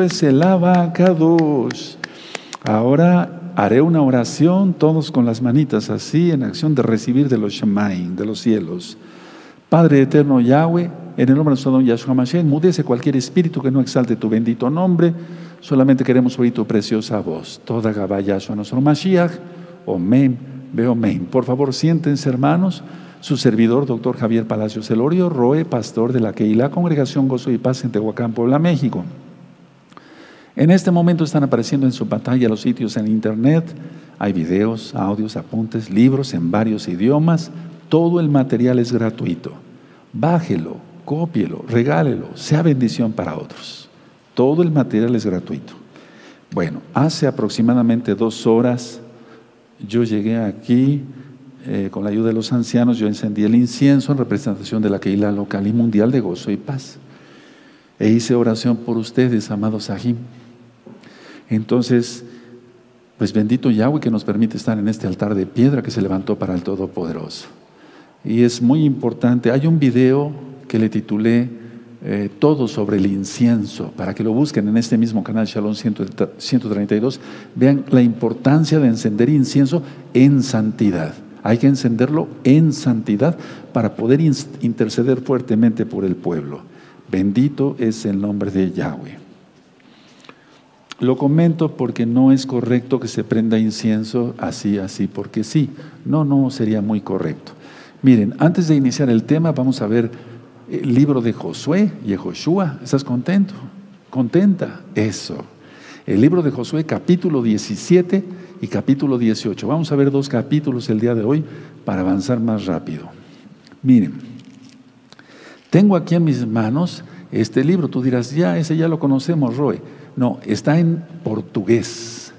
es el abacados. Ahora haré una oración, todos con las manitas así, en acción de recibir de los Shemaim, de los cielos. Padre eterno Yahweh, en el nombre de nuestro don Yahshua Mashiach, mudece cualquier espíritu que no exalte tu bendito nombre. Solamente queremos oír tu preciosa voz. Toda Gabá Yahshua nuestro Mashiach. Omen, veo men. Por favor, siéntense, hermanos. Su servidor, doctor Javier Palacios Elorio, Roe, pastor de la Keilah Congregación Gozo y Paz en Tehuacán, Puebla, México. En este momento están apareciendo en su pantalla los sitios en internet. Hay videos, audios, apuntes, libros en varios idiomas. Todo el material es gratuito. Bájelo, cópielo, regálelo, sea bendición para otros. Todo el material es gratuito. Bueno, hace aproximadamente dos horas yo llegué aquí eh, con la ayuda de los ancianos, yo encendí el incienso en representación de la Keila local y mundial de gozo y paz. E hice oración por ustedes, amados Sahim. Entonces, pues bendito Yahweh que nos permite estar en este altar de piedra que se levantó para el Todopoderoso. Y es muy importante, hay un video que le titulé eh, Todo sobre el incienso, para que lo busquen en este mismo canal Shalom 132, vean la importancia de encender incienso en santidad. Hay que encenderlo en santidad para poder interceder fuertemente por el pueblo. Bendito es el nombre de Yahweh. Lo comento porque no es correcto que se prenda incienso así, así, porque sí. No, no sería muy correcto. Miren, antes de iniciar el tema, vamos a ver el libro de Josué y Joshua. ¿Estás contento? ¿Contenta? Eso. El libro de Josué, capítulo 17 y capítulo 18. Vamos a ver dos capítulos el día de hoy para avanzar más rápido. Miren, tengo aquí en mis manos este libro. Tú dirás, ya, ese ya lo conocemos, Roy. No, está en portugués.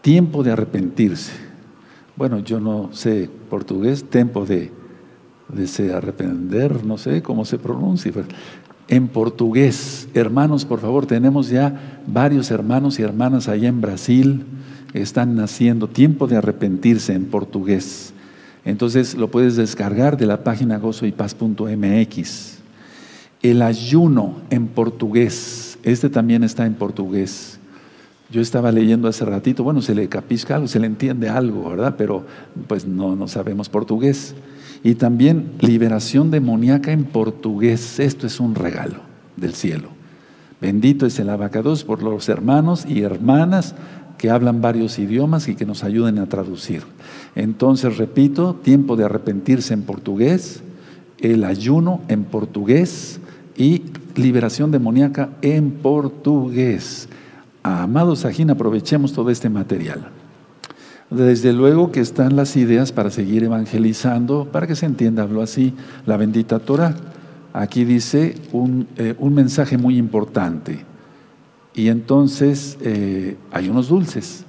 Tiempo de arrepentirse. Bueno, yo no sé portugués, tiempo de, de arrepender, no sé cómo se pronuncia. En portugués, hermanos, por favor, tenemos ya varios hermanos y hermanas allá en Brasil, están naciendo. Tiempo de arrepentirse en portugués. Entonces lo puedes descargar de la página gozoypaz.mx. El ayuno en portugués este también está en portugués. Yo estaba leyendo hace ratito, bueno, se le capisca algo, se le entiende algo, ¿verdad? Pero pues no, no sabemos portugués. Y también liberación demoníaca en portugués. Esto es un regalo del cielo. Bendito es el abacados por los hermanos y hermanas que hablan varios idiomas y que nos ayuden a traducir. Entonces, repito, tiempo de arrepentirse en portugués, el ayuno en portugués y liberación demoníaca en portugués. Amados Sajín, aprovechemos todo este material. Desde luego que están las ideas para seguir evangelizando, para que se entienda, hablo así, la bendita Torah. Aquí dice un, eh, mensaje muy importante. Y entonces eh, hay unos dulces.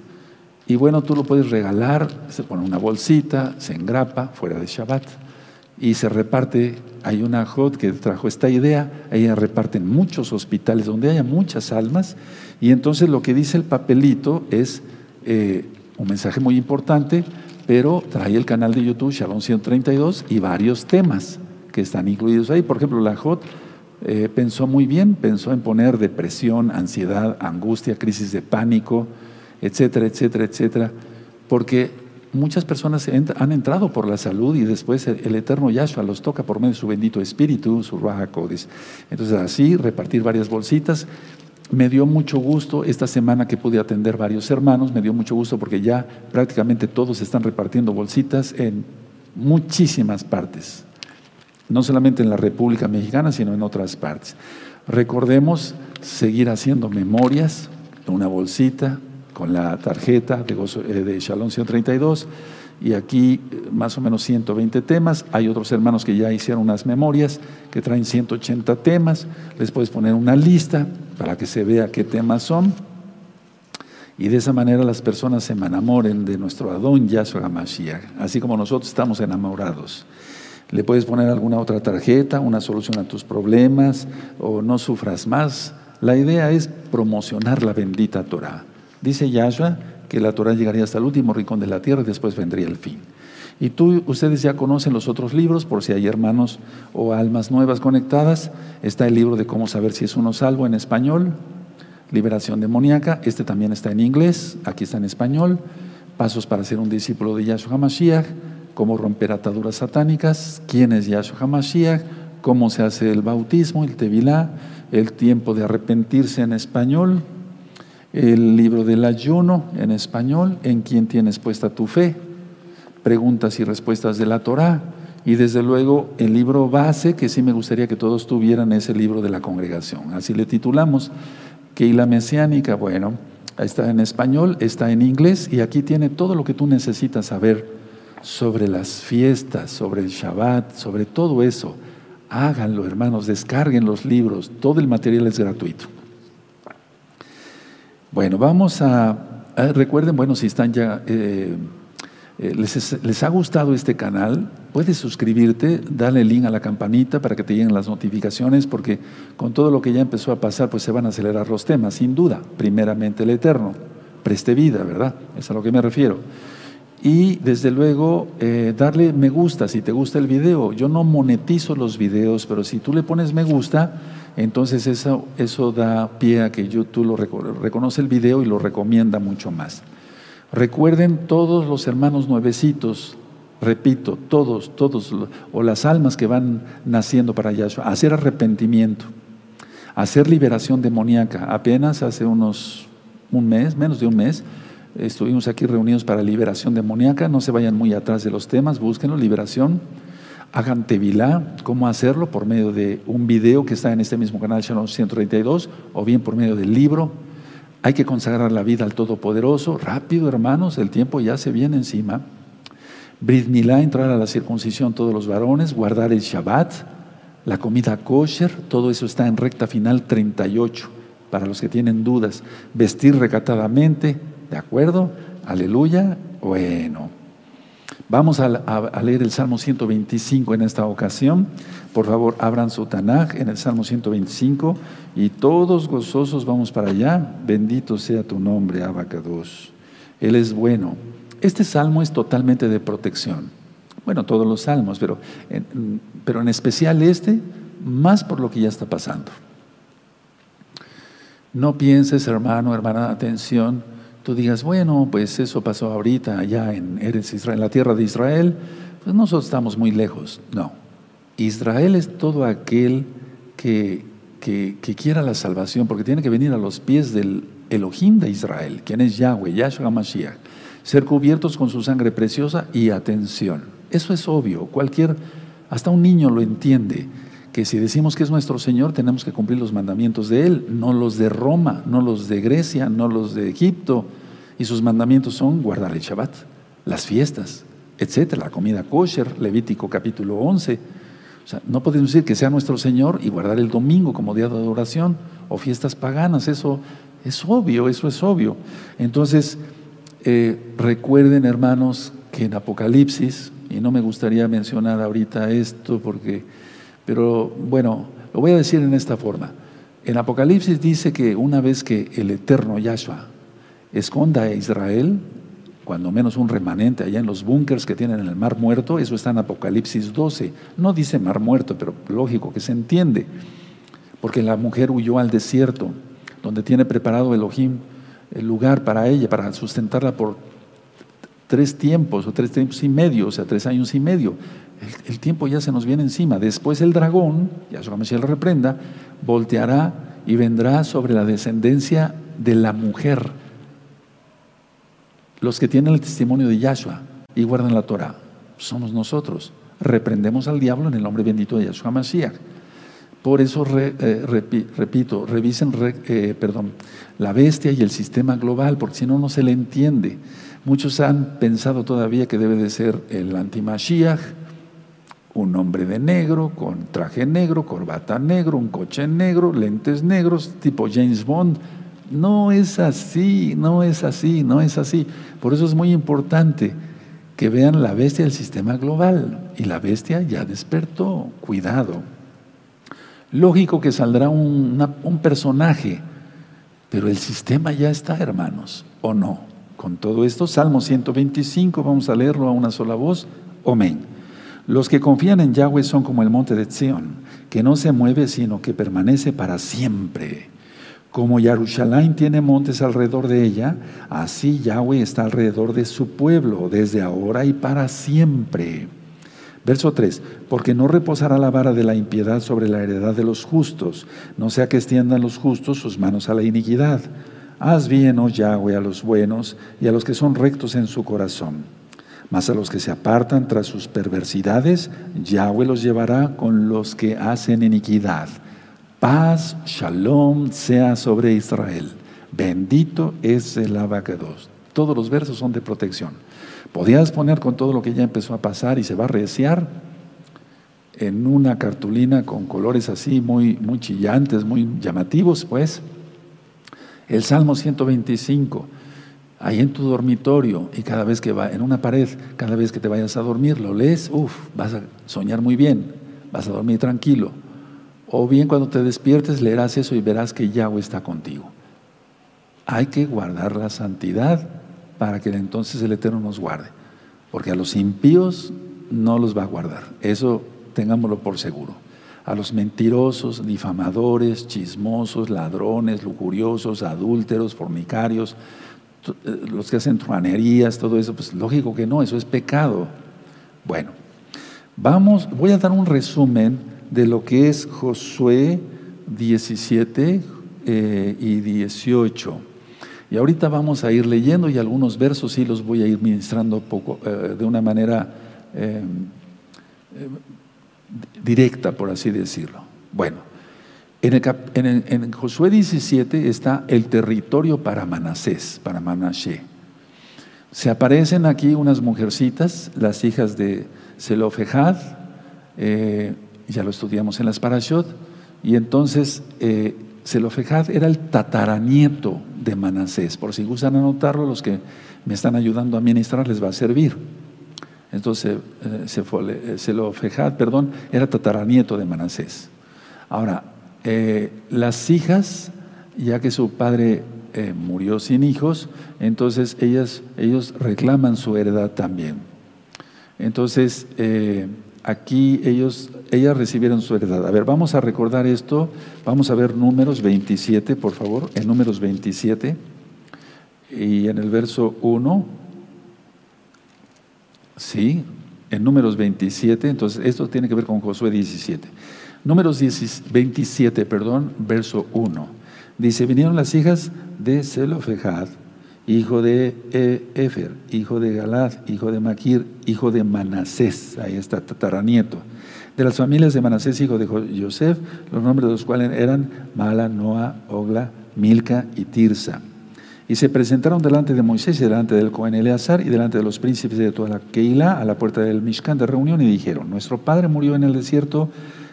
Y bueno, tú lo puedes regalar, se pone una bolsita, se engrapa fuera de Shabbat y se reparte hay una JOT que trajo esta idea, ella reparte en muchos hospitales donde haya muchas almas, y entonces lo que dice el papelito es eh, un mensaje muy importante, pero trae el canal de YouTube Shalom 132 y varios temas que están incluidos ahí. Por ejemplo, la JOT eh, pensó muy bien, pensó en poner depresión, ansiedad, angustia, crisis de pánico, etcétera, etcétera, etcétera, porque muchas personas han entrado por la salud y después el, eterno Yahshua los toca por medio de su bendito espíritu, su Raja Codis. Entonces así, repartir varias bolsitas. Me dio mucho gusto esta semana que pude atender varios hermanos, me dio mucho gusto porque ya prácticamente todos están repartiendo bolsitas en muchísimas partes, no solamente en la República Mexicana, sino en otras partes. Recordemos seguir haciendo memorias, una bolsita, con la tarjeta de, eh, de Shalom 132 y aquí eh, más o menos 120 temas. Hay otros hermanos que ya hicieron unas memorias que traen 180 temas. Les puedes poner una lista para que se vea qué temas son. Y de esa manera las personas se enamoren de nuestro Adón Yahshua Mashiach, así como nosotros estamos enamorados. Le puedes poner alguna otra tarjeta, una solución a tus problemas o no sufras más. La idea es promocionar la bendita Torah. Dice Yahshua que la Torah llegaría hasta el último rincón de la tierra y después vendría el fin. Y tú, ustedes ya conocen los otros libros, por si hay hermanos o almas nuevas conectadas. Está el libro de cómo saber si es uno salvo en español. liberación demoníaca. Este también está en inglés, aquí está en español. Pasos para ser un discípulo de Yahshua HaMashiach, cómo romper ataduras satánicas, quién es Yahshua HaMashiach, cómo se hace el bautismo, el tevilá, el tiempo de arrepentirse en español, el libro del ayuno en español, en quién tienes puesta tu fe, preguntas y respuestas de la Torá, y desde luego el libro base, que sí me gustaría que todos tuvieran, ese libro de la congregación. Así le titulamos, que la mesiánica, bueno, está en español, está en inglés, y aquí tiene todo lo que tú necesitas saber sobre las fiestas, sobre el Shabbat, sobre todo eso. Háganlo, hermanos, descarguen los libros, todo el material es gratuito. Bueno, vamos a, recuerden, bueno, si están ya, eh, eh, les, ha gustado este canal, puedes suscribirte, dale link a la campanita para que te lleguen las notificaciones, porque con todo lo que ya empezó a pasar, pues se van a acelerar los temas, sin duda. Primeramente el Eterno, preste vida, ¿verdad? Es a lo que me refiero. Y desde luego, eh, darle me gusta si te gusta el video. Yo no monetizo los videos, pero si tú le pones me gusta, entonces eso, da pie a que YouTube lo reconoce el video y lo recomienda mucho más. Recuerden todos los hermanos nuevecitos, repito, todos, todos, o las almas que van naciendo para Yahshua, hacer arrepentimiento, hacer liberación demoníaca. Apenas hace unos, un mes, menos de un mes, estuvimos aquí reunidos para liberación demoníaca. No se vayan muy atrás de los temas, búsquenlo, liberación hagan tevilá, cómo hacerlo por medio de un video que está en este mismo canal, Shalom 132, o bien por medio del libro. Hay que consagrar la vida al Todopoderoso. Rápido, hermanos, el tiempo ya se viene encima. Brit Milá, entrar a la circuncisión todos los varones, guardar el Shabbat, la comida kosher, todo eso está en recta final 38, para los que tienen dudas. Vestir recatadamente, ¿de acuerdo? Aleluya. Bueno. Vamos a, leer el Salmo 125 en esta ocasión. Por favor, abran su Tanaj en el Salmo 125 y todos gozosos vamos para allá. Bendito sea tu nombre, Abacados. Él es bueno. Este salmo es totalmente de protección. Bueno, todos los salmos, pero pero en especial este, más por lo que ya está pasando. No pienses, hermano, hermana, atención tú digas, bueno, pues eso pasó ahorita allá en Israel, en la tierra de Israel, pues nosotros estamos muy lejos. No, Israel es todo aquel que, que, quiera la salvación, porque tiene que venir a los pies del Elohim de Israel, quien es Yahweh, Yahshua Mashiach, ser cubiertos con su sangre preciosa y atención. Eso es obvio, cualquier, hasta un niño lo entiende que si decimos que es nuestro Señor, tenemos que cumplir los mandamientos de Él, no los de Roma, no los de Grecia, no los de Egipto. Y sus mandamientos son guardar el Shabbat, las fiestas, etcétera, la comida kosher, Levítico capítulo 11. O sea, no podemos decir que sea nuestro Señor y guardar el domingo como día de adoración o fiestas paganas, eso es obvio, eso es obvio. Entonces, eh, recuerden hermanos que en Apocalipsis, y no me gustaría mencionar ahorita esto porque pero bueno, lo voy a decir en esta forma. En Apocalipsis dice que una vez que el eterno Yahshua esconda a Israel, cuando menos un remanente allá en los búnkers que tienen en el Mar Muerto, eso está en Apocalipsis 12. No dice Mar Muerto, pero lógico que se entiende, porque la mujer huyó al desierto, donde tiene preparado Elohim el lugar para ella, para sustentarla por tres tiempos o tres tiempos y medio, o sea, tres años y medio el, tiempo ya se nos viene encima. Después el dragón, ya Mesías lo reprenda, volteará y vendrá sobre la descendencia de la mujer. Los que tienen el testimonio de Yahshua y guardan la Torah, somos nosotros. Reprendemos al diablo en el nombre bendito de Yahshua Mashiach. Por eso, eh, repito, revisen eh, perdón, la bestia y el sistema global, porque si no, no se le entiende. Muchos han pensado todavía que debe de ser el anti-Mashiach, un hombre de negro, con traje negro, corbata negro, un coche negro, lentes negros, tipo James Bond. No es así, no es así, no es así. Por eso es muy importante que vean la bestia del sistema global. Y la bestia ya despertó, cuidado. Lógico que saldrá un, personaje, pero el sistema ya está, hermanos, ¿o no? Con todo esto, Salmo 125, vamos a leerlo a una sola voz. Amén. Los que confían en Yahweh son como el monte de Sión, que no se mueve, sino que permanece para siempre. Como Yarushalayim tiene montes alrededor de ella, así Yahweh está alrededor de su pueblo, desde ahora y para siempre. Verso 3, porque no reposará la vara de la impiedad sobre la heredad de los justos, no sea que extiendan los justos sus manos a la iniquidad. Haz bien, oh Yahweh, a los buenos y a los que son rectos en su corazón. Mas a los que se apartan tras sus perversidades, Yahweh los llevará con los que hacen iniquidad. Paz, shalom sea sobre Israel. Bendito es el abacados. Todos los versos son de protección. Podías poner con todo lo que ya empezó a pasar y se va a reciar en una cartulina con colores así muy, muy chillantes, muy llamativos, pues, el Salmo 125, ahí en tu dormitorio y cada vez que va en una pared, cada vez que te vayas a dormir, lo lees, uff, vas a soñar muy bien, vas a dormir tranquilo. O bien cuando te despiertes leerás eso y verás que Yahweh está contigo. Hay que guardar la santidad para que entonces el Eterno nos guarde. Porque a los impíos no los va a guardar. Eso tengámoslo por seguro. A los mentirosos, difamadores, chismosos, ladrones, lujuriosos, adúlteros, fornicarios, eh, los que hacen truanerías, todo eso, pues lógico que no, eso es pecado. Bueno, vamos, voy a dar un resumen de lo que es Josué 17 eh, y 18. Y ahorita vamos a ir leyendo y algunos versos sí los voy a ir ministrando poco, eh, de una manera eh, directa, por así decirlo. Bueno, en, Josué 17 está el territorio para Manasés, para Manashe. Se aparecen aquí unas mujercitas, las hijas de Zelofejad, ya lo estudiamos en las Parashot, y entonces Zelofejad era el tataranieto de Manasés. Por si gustan anotarlo, los que me están ayudando a ministrar les va a servir. Entonces, Zelofejad, eh, perdón, era tataranieto de Manasés. Ahora, eh, las hijas, ya que su padre eh, murió sin hijos, entonces ellas, ellos reclaman su heredad también. Entonces, aquí ellos, ellas recibieron su heredad. A ver, vamos a recordar esto. Vamos a ver números 27, por favor, en números 27 y en el verso 1. Sí, en números 27, entonces esto tiene que ver con Josué 17. Números 27, perdón, verso 1. Dice, vinieron las hijas de Zelofejad hijo de eh, Efer, hijo de Galad, hijo de Maquir, hijo de Manasés, ahí está, tataranieto. De las familias de Manasés, hijo de Joseph, los nombres de los cuales eran Mala, Noa, Ogla, Milca y Tirsa. Y se presentaron delante de Moisés y delante del Cohen Eleazar y delante de los príncipes de toda la Keilah a la puerta del Mishkan de reunión y dijeron, nuestro padre murió en el desierto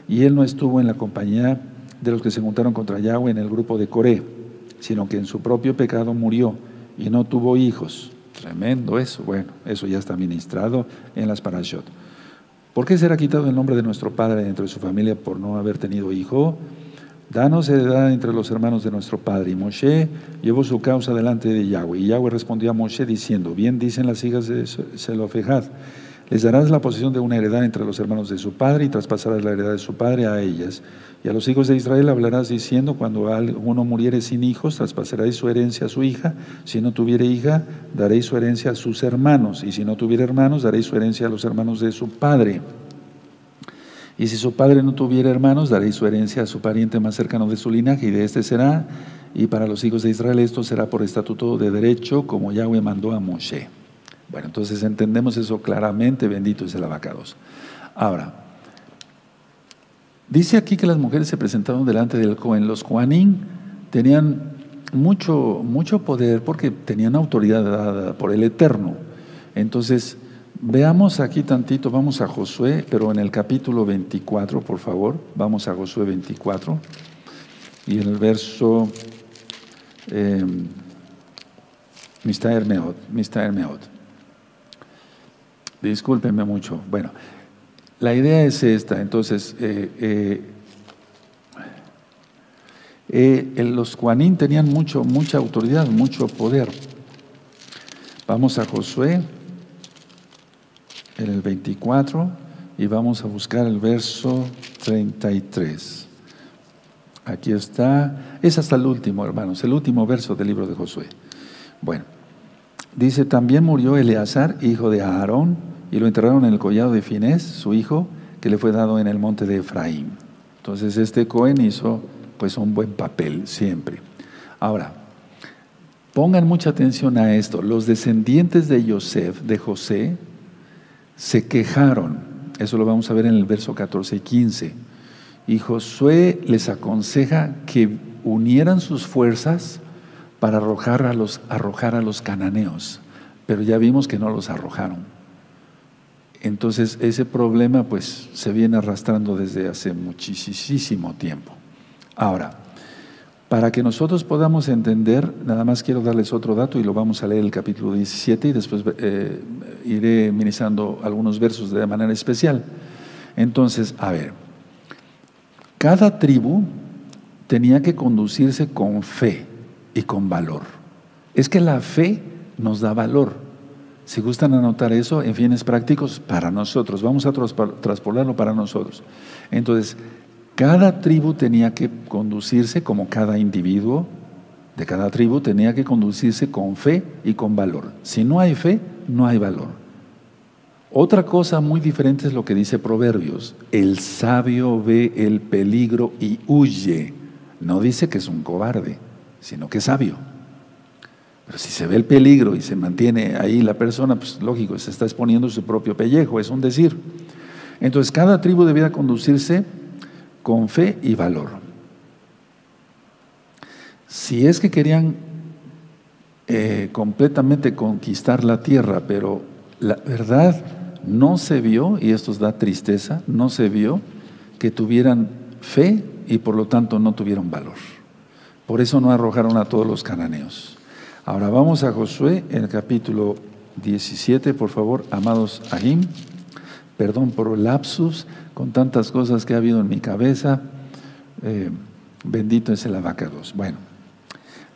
y él no estuvo en la compañía de los que se juntaron contra Yahweh en el grupo de Coré, sino que en su propio pecado murió y no tuvo hijos. Tremendo eso. Bueno, eso ya está ministrado en las parashot. ¿Por qué será quitado el nombre de nuestro padre dentro de su familia por no haber tenido hijo? Danos heredad entre los hermanos de nuestro padre. Y Moshe llevó su causa delante de Yahweh. Y Yahweh respondió a Moshe diciendo, bien dicen las hijas de Zelofejad, les darás la posesión de una heredad entre los hermanos de su padre y traspasarás la heredad de su padre a ellas. Y a los hijos de Israel hablarás diciendo, cuando alguno muriere sin hijos, traspasaréis su herencia a su hija. Si no tuviere hija, daréis su herencia a sus hermanos. Y si no tuviere hermanos, daréis su herencia a los hermanos de su padre. Y si su padre no tuviera hermanos, daréis su herencia a su pariente más cercano de su linaje, y de este será. Y para los hijos de Israel esto será por estatuto de derecho, como Yahweh mandó a Moshe. Bueno, entonces entendemos eso claramente, bendito es el abacados. Ahora, Dice aquí que las mujeres se presentaron delante del Cohen. Los Juanín tenían mucho, mucho poder porque tenían autoridad dada por el Eterno. Entonces, veamos aquí tantito, vamos a Josué, pero en el capítulo 24, por favor, vamos a Josué 24 y en el verso eh, Mr. Meot, Mr. Discúlpenme mucho. Bueno, la idea es esta, entonces, eh, eh, eh, los Juanín tenían mucho, mucha autoridad, mucho poder. Vamos a Josué, el 24, y vamos a buscar el verso 33. Aquí está, es hasta el último, hermanos, el último verso del libro de Josué. Bueno, dice, también murió Eleazar, hijo de Aarón, y lo enterraron en el collado de Finés, su hijo, que le fue dado en el monte de Efraín. Entonces este Cohen hizo pues un buen papel siempre. Ahora, pongan mucha atención a esto. Los descendientes de Joseph, de José, se quejaron. Eso lo vamos a ver en el verso 14 y 15. Y Josué les aconseja que unieran sus fuerzas para arrojar a los, arrojar a los cananeos. Pero ya vimos que no los arrojaron. Entonces ese problema pues se viene arrastrando desde hace muchísimo tiempo. Ahora, para que nosotros podamos entender, nada más quiero darles otro dato y lo vamos a leer el capítulo 17 y después eh, iré ministrando algunos versos de manera especial. Entonces, a ver, cada tribu tenía que conducirse con fe y con valor. Es que la fe nos da valor. Si gustan anotar eso en fines prácticos, para nosotros, vamos a traspolarlo para nosotros. Entonces, cada tribu tenía que conducirse como cada individuo de cada tribu tenía que conducirse con fe y con valor. Si no hay fe, no hay valor. Otra cosa muy diferente es lo que dice Proverbios. El sabio ve el peligro y huye. No dice que es un cobarde, sino que es sabio. Pero si se ve el peligro y se mantiene ahí la persona, pues lógico, se está exponiendo su propio pellejo, es un decir. Entonces cada tribu debía conducirse con fe y valor. Si es que querían eh, completamente conquistar la tierra, pero la verdad no se vio, y esto da tristeza, no se vio que tuvieran fe y por lo tanto no tuvieron valor. Por eso no arrojaron a todos los cananeos. Ahora vamos a Josué en el capítulo 17, por favor, amados Ahim. Perdón por el lapsus, con tantas cosas que ha habido en mi cabeza. Eh, bendito es el abacados. Bueno,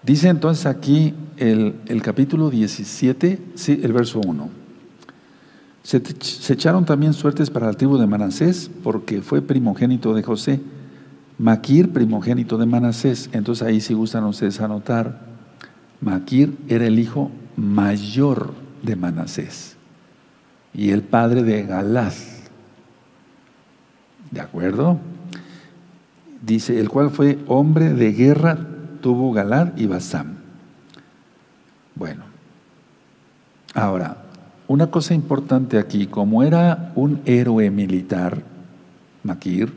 dice entonces aquí el, capítulo 17, sí, el verso 1. Se, echaron también suertes para la tribu de Manasés, porque fue primogénito de José. Maquir, primogénito de Manasés. Entonces ahí si gustan ustedes anotar, Maquir era el hijo mayor de Manasés y el padre de Galad. ¿De acuerdo? Dice, el cual fue hombre de guerra, tuvo Galad y Basam. Bueno, ahora, una cosa importante aquí, como era un héroe militar, Maquir,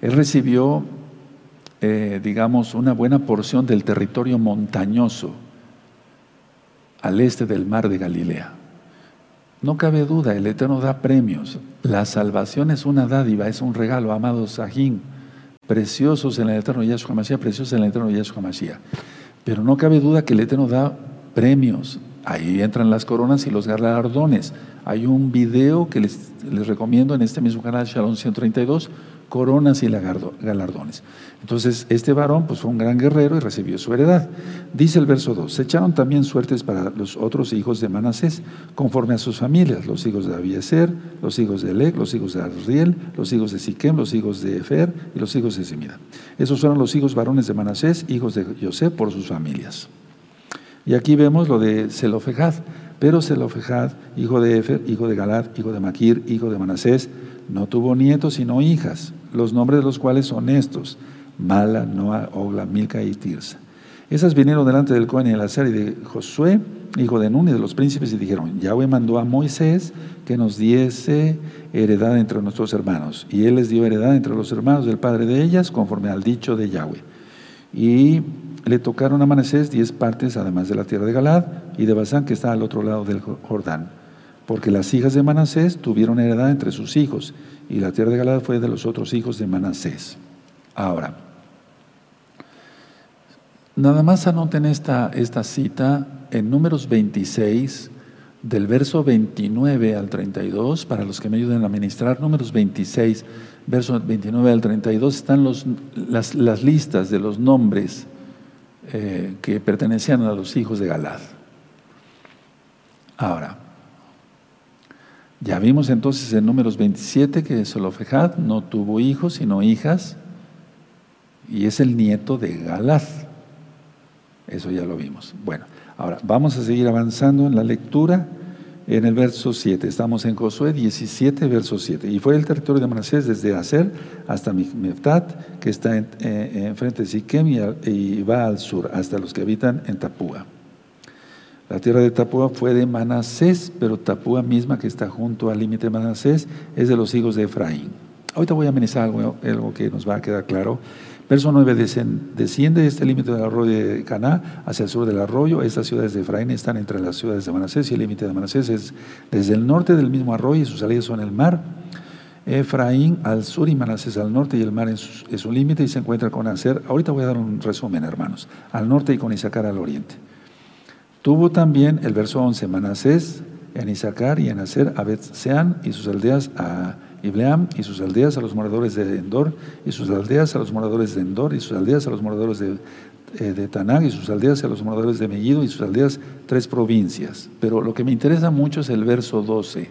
él recibió, eh, digamos, una buena porción del territorio montañoso al este del mar de Galilea. No cabe duda, el Eterno da premios. La salvación es una dádiva, es un regalo, amados Sajín, preciosos en el Eterno Yahshua Mashiach, preciosos en el Eterno Yahshua Mashiach. Pero no cabe duda que el Eterno da premios. Ahí entran las coronas y los galardones. Hay un video que les, les recomiendo en este mismo canal, Shalom 132, coronas y galardones. Entonces, este varón pues, fue un gran guerrero y recibió su heredad. Dice el verso 2, se echaron también suertes para los otros hijos de Manasés, conforme a sus familias, los hijos de Abieser, los hijos de Elec, los hijos de Ariel, los hijos de Siquem, los hijos de Efer y los hijos de Simida. Esos fueron los hijos varones de Manasés, hijos de José por sus familias. Y aquí vemos lo de Zelofejad, pero Zelofejad, hijo de Efer, hijo de Galad, hijo de Maquir, hijo de Manasés, no tuvo nietos sino hijas los nombres de los cuales son estos, Mala, Noa, Ogla, Milca y Tirsa. Esas vinieron delante del Cohen y y de Josué, hijo de Nun, y de los príncipes, y dijeron, Yahweh mandó a Moisés que nos diese heredad entre nuestros hermanos. Y él les dio heredad entre los hermanos del padre de ellas, conforme al dicho de Yahweh. Y le tocaron a Manasés diez partes, además de la tierra de Galad y de Basán, que está al otro lado del Jordán. Porque las hijas de Manasés tuvieron heredad entre sus hijos, y la tierra de Galad fue de los otros hijos de Manasés. Ahora, nada más anoten esta, esta cita en números 26, del verso 29 al 32, para los que me ayuden a ministrar, números 26, verso 29 al 32, están los, las, listas de los nombres eh, que pertenecían a los hijos de Galad. Ahora, ya vimos entonces en números 27 que Solofejad no tuvo hijos sino hijas. y es el nieto de Galad. Eso ya lo vimos. Bueno, ahora vamos a seguir avanzando en la lectura en el verso 7. Estamos en Josué 17, verso 7. Y fue el territorio de Manasés desde Aser hasta Meftat, que está en, eh, frente de Siquem y, va al sur, hasta los que habitan en Tapúa. La tierra de Tapúa fue de Manasés, pero Tapúa misma, que está junto al límite de Manasés, es de los hijos de Efraín. Ahorita voy a amenizar algo, que nos va a quedar claro. Verso 9, desciende este límite del arroyo de Caná hacia el sur del arroyo. Estas ciudades de Efraín están entre las ciudades de Manasés y el límite de Manasés es desde el norte del mismo arroyo y sus salidas son el mar. Efraín al sur y Manasés al norte y el mar es su, límite y se encuentra con Aser. Ahorita voy a dar un resumen, hermanos. Al norte y con Isaacar al oriente. Tuvo también el verso 11, Manasés en Isaacar y en Aser a Betseán y sus aldeas a Ibleam y sus aldeas a los moradores de Endor, y sus aldeas a los moradores de Endor, y sus aldeas a los moradores de, eh, de Tanag, y sus aldeas a los moradores de Megiddo, y sus aldeas tres provincias. Pero lo que me interesa mucho es el verso 12.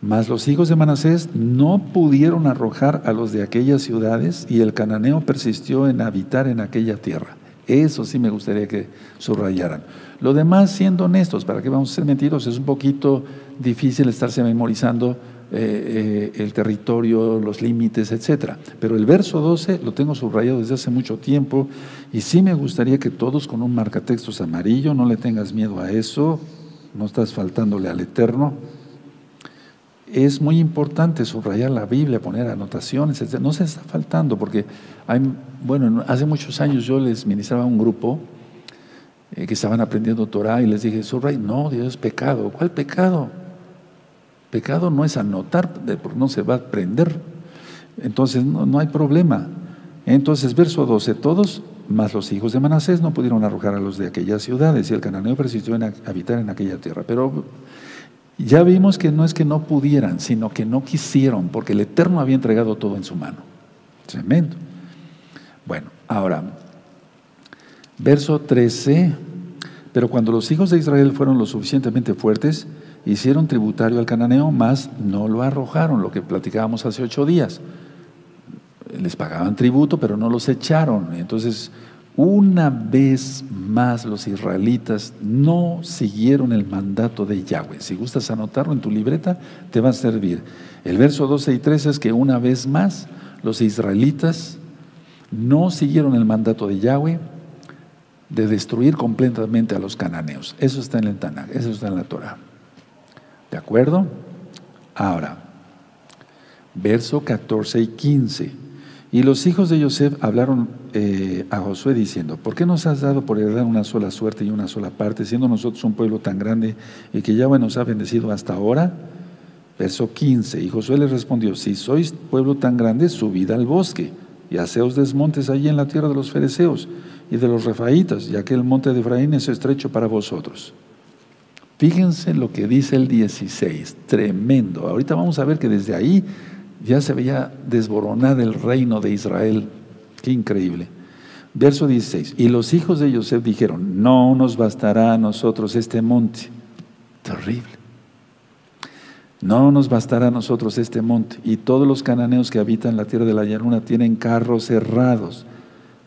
Mas los hijos de Manasés no pudieron arrojar a los de aquellas ciudades, y el cananeo persistió en habitar en aquella tierra. Eso sí me gustaría que subrayaran. Lo demás, siendo honestos, ¿para qué vamos a ser mentirosos? Es un poquito difícil estarse memorizando eh, eh, el territorio, los límites, etcétera. Pero el verso 12 lo tengo subrayado desde hace mucho tiempo y sí me gustaría que todos con un marcatextos amarillo, no le tengas miedo a eso, no estás faltándole al Eterno. Es muy importante subrayar la Biblia, poner anotaciones, etc. No se está faltando porque hay, bueno, hace muchos años yo les ministraba a un grupo eh, que estaban aprendiendo Torah y les dije, subraya, no, Dios es pecado. ¿Cuál pecado? Pecado no es anotar, no se va a aprender. Entonces no, hay problema. Entonces, verso 12, todos, más los hijos de Manasés, no pudieron arrojar a los de aquellas ciudades y el cananeo persistió en habitar en aquella tierra. Pero ya vimos que no es que no pudieran, sino que no quisieron, porque el Eterno había entregado todo en su mano. Tremendo. Bueno, ahora, verso 13, pero cuando los hijos de Israel fueron lo suficientemente fuertes, hicieron tributario al cananeo, más no lo arrojaron, lo que platicábamos hace ocho días. Les pagaban tributo, pero no los echaron. Entonces, una vez más los israelitas no siguieron el mandato de Yahweh. Si gustas anotarlo en tu libreta, te va a servir. El verso 12 y 13 es que una vez más los israelitas no siguieron el mandato de Yahweh de destruir completamente a los cananeos. Eso está en el Tanakh, eso está en la Torah. ¿De acuerdo? Ahora, verso 14 y 15. Y los hijos de Joseph hablaron eh, a Josué diciendo, ¿por qué nos has dado por heredar una sola suerte y una sola parte, siendo nosotros un pueblo tan grande y que Yahweh nos ha bendecido hasta ahora? Verso 15. Y Josué les respondió, si sois pueblo tan grande, subid al bosque y haceos desmontes allí en la tierra de los fereceos y de los refaítas, ya que el monte de Efraín es estrecho para vosotros. Fíjense lo que dice el 16, tremendo. Ahorita vamos a ver que desde ahí ya se veía desboronar el reino de Israel. Qué increíble. Verso 16. Y los hijos de Joseph dijeron, no nos bastará a nosotros este monte. Terrible. No nos bastará a nosotros este monte. Y todos los cananeos que habitan la tierra de la llanura tienen carros cerrados.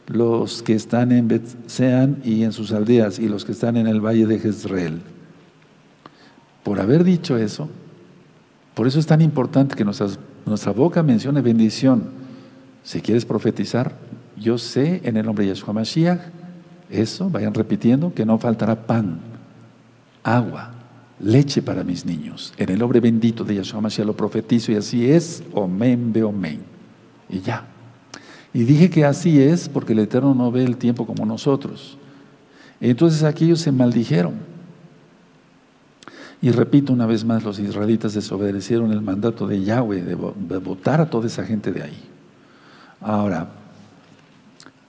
Los que están en Betsean y en sus aldeas y los que están en el valle de Jezreel por haber dicho eso, por eso es tan importante que nuestra boca mencione bendición. Si quieres profetizar, yo sé en el nombre de Yeshua Mashiach, eso, vayan repitiendo, que no faltará pan, agua, leche para mis niños. En el nombre bendito de Yeshua Mashiach lo profetizo y así es, omen, be omen. Y ya. Y dije que así es porque el Eterno no ve el tiempo como nosotros. Entonces aquellos se maldijeron. Y repito una vez más, los israelitas desobedecieron el mandato de Yahweh de, votar a toda esa gente de ahí. Ahora,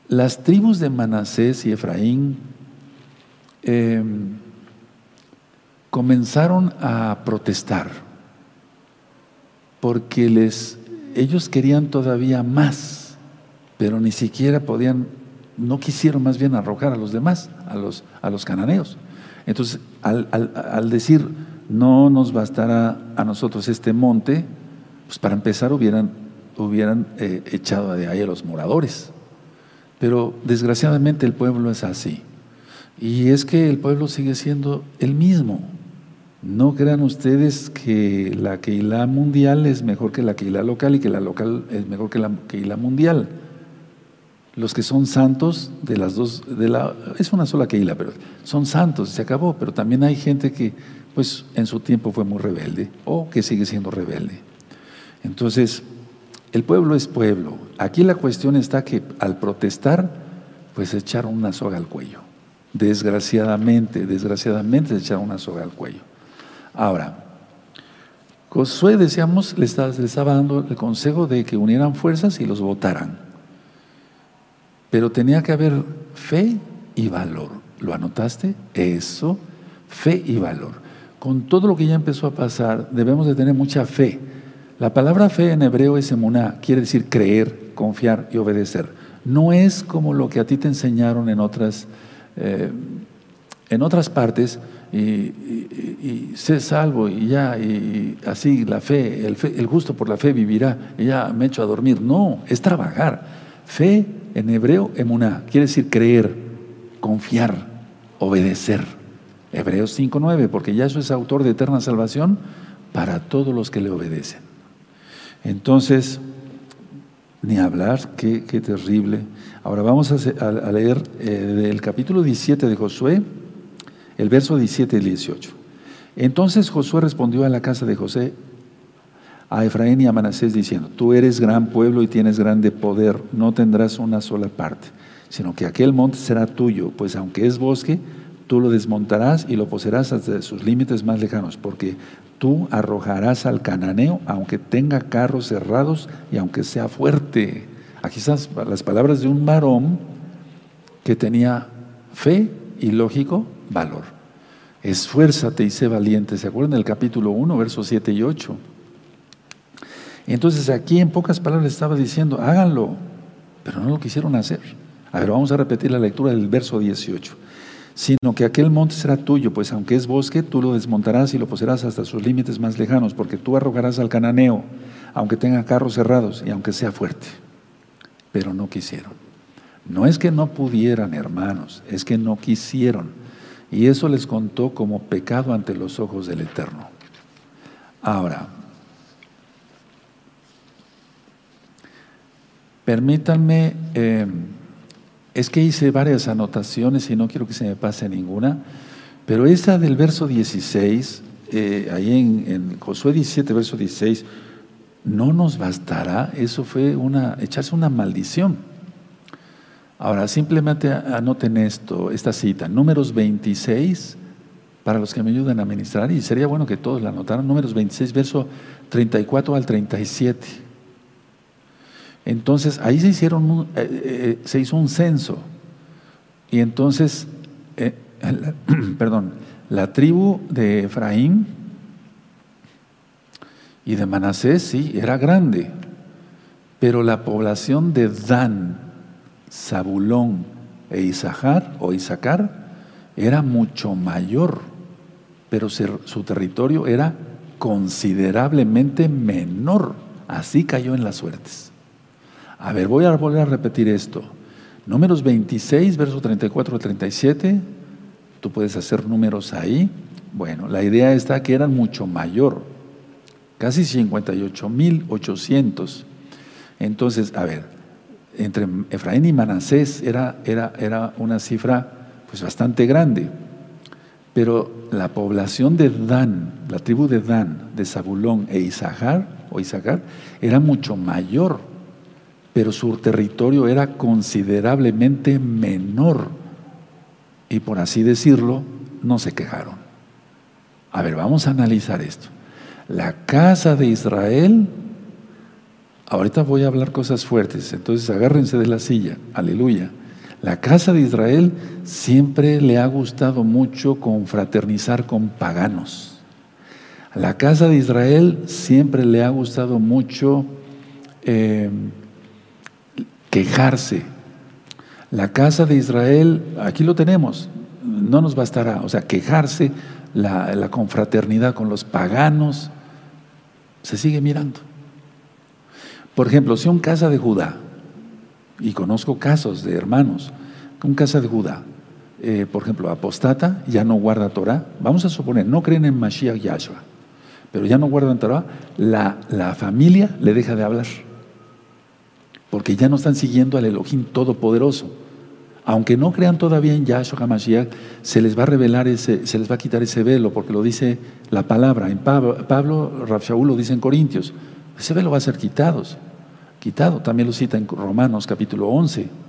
las tribus de Manasés y Efraín em, comenzaron a protestar porque les, ellos querían todavía más, pero ni siquiera podían, no quisieron más bien arrojar a los demás, a los, a los cananeos. Entonces, al, decir, no nos bastará a nosotros este monte, pues para empezar hubieran hubieran eh, echado de ahí a los moradores. Pero desgraciadamente el pueblo es así. Y es que el pueblo sigue siendo el mismo. No crean ustedes que la Keilah mundial es mejor que la Keilah local y que la local es mejor que la Keilah mundial. Los que son santos de las dos, de la, es una sola Keilah, pero son santos, se acabó. Pero también hay gente que, pues, en su tiempo fue muy rebelde o que sigue siendo rebelde. Entonces, el pueblo es pueblo. Aquí la cuestión está que al protestar, pues echaron una soga al cuello. Desgraciadamente, desgraciadamente echaron una soga al cuello. Ahora, Josué, decíamos, le estaba, le estaba dando el consejo de que unieran fuerzas y los votaran. Pero tenía que haber fe y valor. ¿Lo anotaste? Eso, fe y valor. Con todo lo que ya empezó a pasar, debemos de tener mucha fe la palabra fe en hebreo es emuná, quiere decir creer, confiar y obedecer. No es como lo que a ti te enseñaron en otras, eh, en otras partes, y, sé salvo y ya, y así la fe el, fe, el por la fe vivirá, y ya me echo a dormir. No, es trabajar. Fe en hebreo, emuná, quiere decir creer, confiar, obedecer. Hebreos 5.9, porque ya eso es autor de eterna salvación para todos los que le obedecen. Entonces, ni hablar, qué, terrible. Ahora vamos a, leer eh, del capítulo 17 de Josué, el verso 17 y 18. Entonces Josué respondió a la casa de José, a Efraín y a Manasés diciendo, tú eres gran pueblo y tienes grande poder, no tendrás una sola parte, sino que aquel monte será tuyo, pues aunque es bosque, tú lo desmontarás y lo poseerás hasta sus límites más lejanos, porque tú arrojarás al cananeo, aunque tenga carros cerrados y aunque sea fuerte. Aquí están las palabras de un varón que tenía fe y lógico valor. Esfuérzate y sé valiente. ¿Se acuerdan del capítulo 1, versos 7 y 8? Entonces aquí en pocas palabras estaba diciendo, háganlo, pero no lo quisieron hacer. A ver, vamos a repetir la lectura del verso 18 sino que aquel monte será tuyo, pues aunque es bosque, tú lo desmontarás y lo poseerás hasta sus límites más lejanos, porque tú arrojarás al cananeo, aunque tenga carros cerrados y aunque sea fuerte. Pero no quisieron. No es que no pudieran, hermanos, es que no quisieron. Y eso les contó como pecado ante los ojos del Eterno. Ahora, permítanme... Eh, es que hice varias anotaciones y no quiero que se me pase ninguna, pero esa del verso 16, eh, ahí en, en, Josué 17, verso 16, no nos bastará, eso fue una, echarse una maldición. Ahora, simplemente anoten esto, esta cita, números 26, para los que me ayudan a ministrar, y sería bueno que todos la anotaran, números 26, verso 34 al 37. Entonces ahí se, hicieron eh, eh, se hizo un censo. Y entonces, eh, perdón, la tribu de Efraín y de Manasés sí, era grande. Pero la población de Dan, Zabulón e Isahar o Isaacar era mucho mayor, pero su territorio era considerablemente menor. Así cayó en las suertes. A ver, voy a volver a repetir esto. Números 26, versos 34 a 37. Tú puedes hacer números ahí. Bueno, la idea está que eran mucho mayor, casi 58.800. Entonces, a ver, entre Efraín y Manasés era, era, era una cifra pues bastante grande. Pero la población de Dan, la tribu de Dan, de Zabulón e Isahar, o Isaacar, era mucho mayor pero su territorio era considerablemente menor y por así decirlo, no se quejaron. A ver, vamos a analizar esto. La casa de Israel, ahorita voy a hablar cosas fuertes, entonces agárrense de la silla, aleluya. La casa de Israel siempre le ha gustado mucho confraternizar con paganos. la casa de Israel siempre le ha gustado mucho eh, quejarse. La casa de Israel, aquí lo tenemos, no nos bastará. O sea, quejarse, la, confraternidad con los paganos, se sigue mirando. Por ejemplo, si un casa de Judá, y conozco casos de hermanos, un casa de Judá, eh, por ejemplo, apostata, ya no guarda Torah, vamos a suponer, no creen en Mashiach Yahshua, pero ya no guardan Torah, la, la familia le deja de hablar, porque ya no están siguiendo al Elohim Todopoderoso. Aunque no crean todavía en Yahshua HaMashiach, se les va a revelar ese, se les va a quitar ese velo, porque lo dice la palabra. En Pablo, Pablo lo dice en Corintios, ese velo va a ser quitado, quitado. También lo cita en Romanos capítulo 11.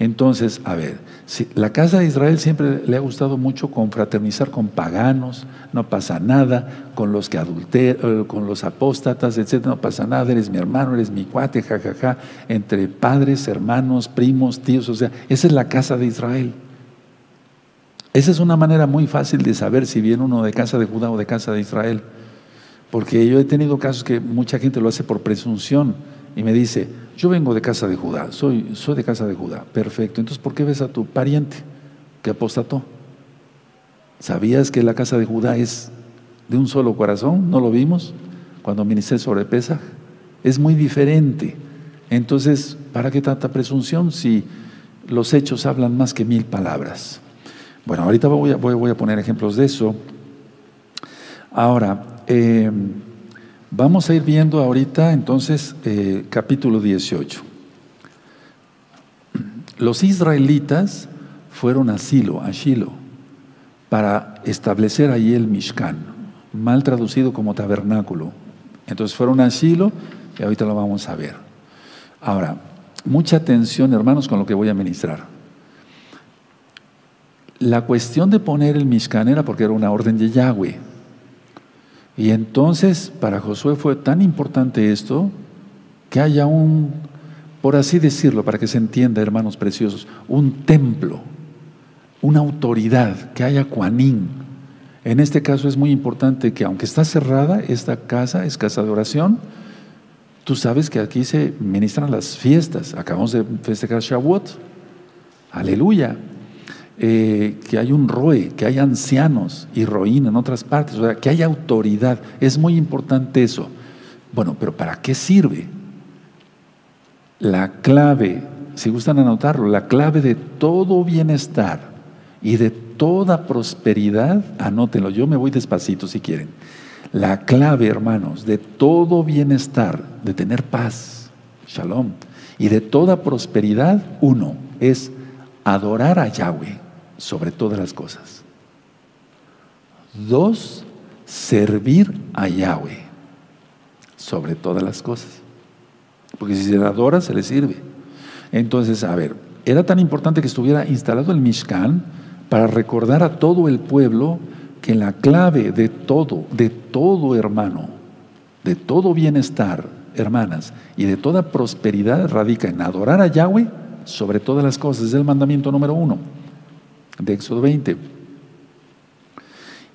Entonces, a ver, si la casa de Israel siempre le ha gustado mucho confraternizar con paganos, no pasa nada, con los que adulteran, eh, con los apóstatas, etcétera, no pasa nada, eres mi hermano, eres mi cuate, jajaja, entre padres, hermanos, primos, tíos, o sea, esa es la casa de Israel. Esa es una manera muy fácil de saber si viene uno de casa de Judá o de casa de Israel. Porque yo he tenido casos que mucha gente lo hace por presunción y me dice, yo vengo de casa de Judá, soy, soy de casa de Judá. Perfecto. Entonces, ¿por qué ves a tu pariente que apostató? ¿Sabías que la casa de Judá es de un solo corazón? ¿No lo vimos cuando ministré sobre Pesach? Es muy diferente. Entonces, ¿para qué tanta presunción si los hechos hablan más que mil palabras? Bueno, ahorita voy a, voy a poner ejemplos de eso. Ahora, eh, Vamos a ir viendo ahorita entonces eh, capítulo 18. Los israelitas fueron a Silo, a Shilo, para establecer allí el Mishkan, mal traducido como tabernáculo. Entonces fueron a Shilo y ahorita lo vamos a ver. Ahora, mucha atención, hermanos, con lo que voy a ministrar. La cuestión de poner el Mishkan era porque era una orden de Yahweh. Y entonces para Josué fue tan importante esto que haya un, por así decirlo, para que se entienda, hermanos preciosos, un templo, una autoridad, que haya cuanín. En este caso es muy importante que aunque está cerrada, esta casa es casa de oración, tú sabes que aquí se ministran las fiestas. Acabamos de festejar Shavuot. Aleluya. Eh, que hay un ROE, que hay ancianos y roín en otras partes, o sea, que hay autoridad. Es muy importante eso. Bueno, pero ¿para qué sirve? La clave, si gustan anotarlo, la clave de todo bienestar y de toda prosperidad, anótenlo, yo me voy despacito si quieren. La clave, hermanos, de todo bienestar, de tener paz, shalom, y de toda prosperidad, uno, es adorar a Yahweh sobre todas las cosas. Dos, servir a Yahweh sobre todas las cosas. Porque si se le adora, se le sirve. Entonces, a ver, era tan importante que estuviera instalado el Mishkan para recordar a todo el pueblo que la clave de todo, de todo hermano, de todo bienestar, hermanas, y de toda prosperidad radica en adorar a Yahweh sobre todas las cosas. Es el mandamiento número uno de Éxodo 20.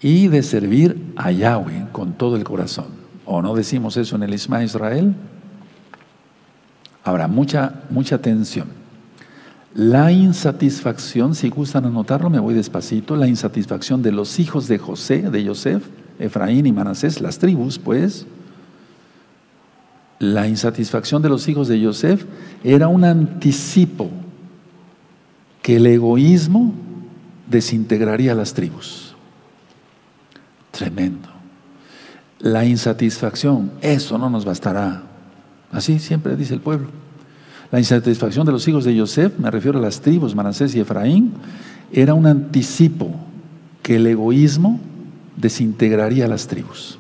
Y de servir a Yahweh con todo el corazón. ¿O no decimos eso en el Isma Israel? Ahora, mucha, mucha atención. La insatisfacción, si gustan anotarlo, me voy despacito, la insatisfacción de los hijos de José, de Yosef, Efraín y Manasés, las tribus, pues, la insatisfacción de los hijos de Yosef era un anticipo que el egoísmo desintegraría las tribus. Tremendo. La insatisfacción, eso no nos bastará. Así siempre dice el pueblo. La insatisfacción de los hijos de Yosef, me refiero a las tribus, Manasés y Efraín, era un anticipo que el egoísmo desintegraría las tribus.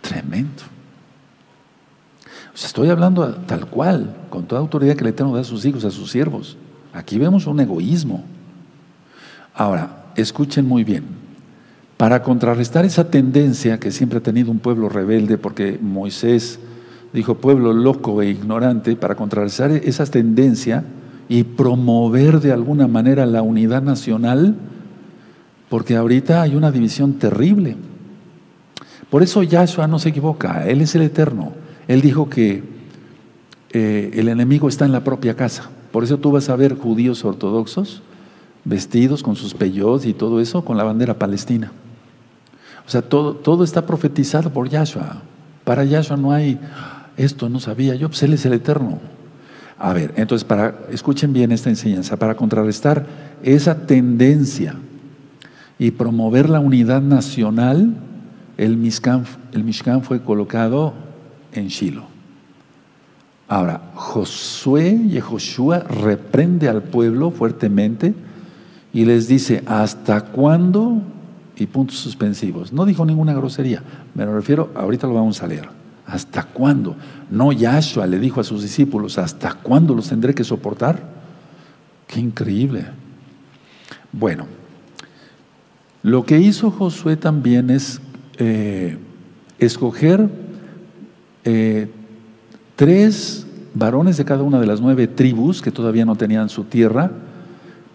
Tremendo. estoy hablando tal cual, con toda autoridad que el Eterno a sus hijos, a sus siervos. Aquí vemos un egoísmo. Ahora, escuchen muy bien. Para contrarrestar esa tendencia que siempre ha tenido un pueblo rebelde, porque Moisés dijo pueblo loco e ignorante, para contrarrestar esa tendencia y promover de alguna manera la unidad nacional, porque ahorita hay una división terrible. Por eso Yahshua no se equivoca, Él es el eterno. Él dijo que eh, el enemigo está en la propia casa. Por eso tú vas a ver judíos ortodoxos vestidos con sus peyos y todo eso con la bandera palestina. O sea, todo, todo está profetizado por Yahshua. Para Yahshua no hay, esto no sabía yo, pues Él es el Eterno. A ver, entonces, para, escuchen bien esta enseñanza, para contrarrestar esa tendencia y promover la unidad nacional, el Mishkan, el Mishkan fue colocado en Shiloh. Ahora, Josué y Joshua reprende al pueblo fuertemente y les dice, ¿hasta cuándo? Y puntos suspensivos. No dijo ninguna grosería, me refiero, ahorita lo vamos a leer. ¿Hasta cuándo? No Yahshua le dijo a sus discípulos, ¿hasta cuándo los tendré que soportar? Qué increíble. Bueno, lo que hizo Josué también es eh, escoger eh, tres varones de cada una de las nueve tribus que todavía no tenían su tierra,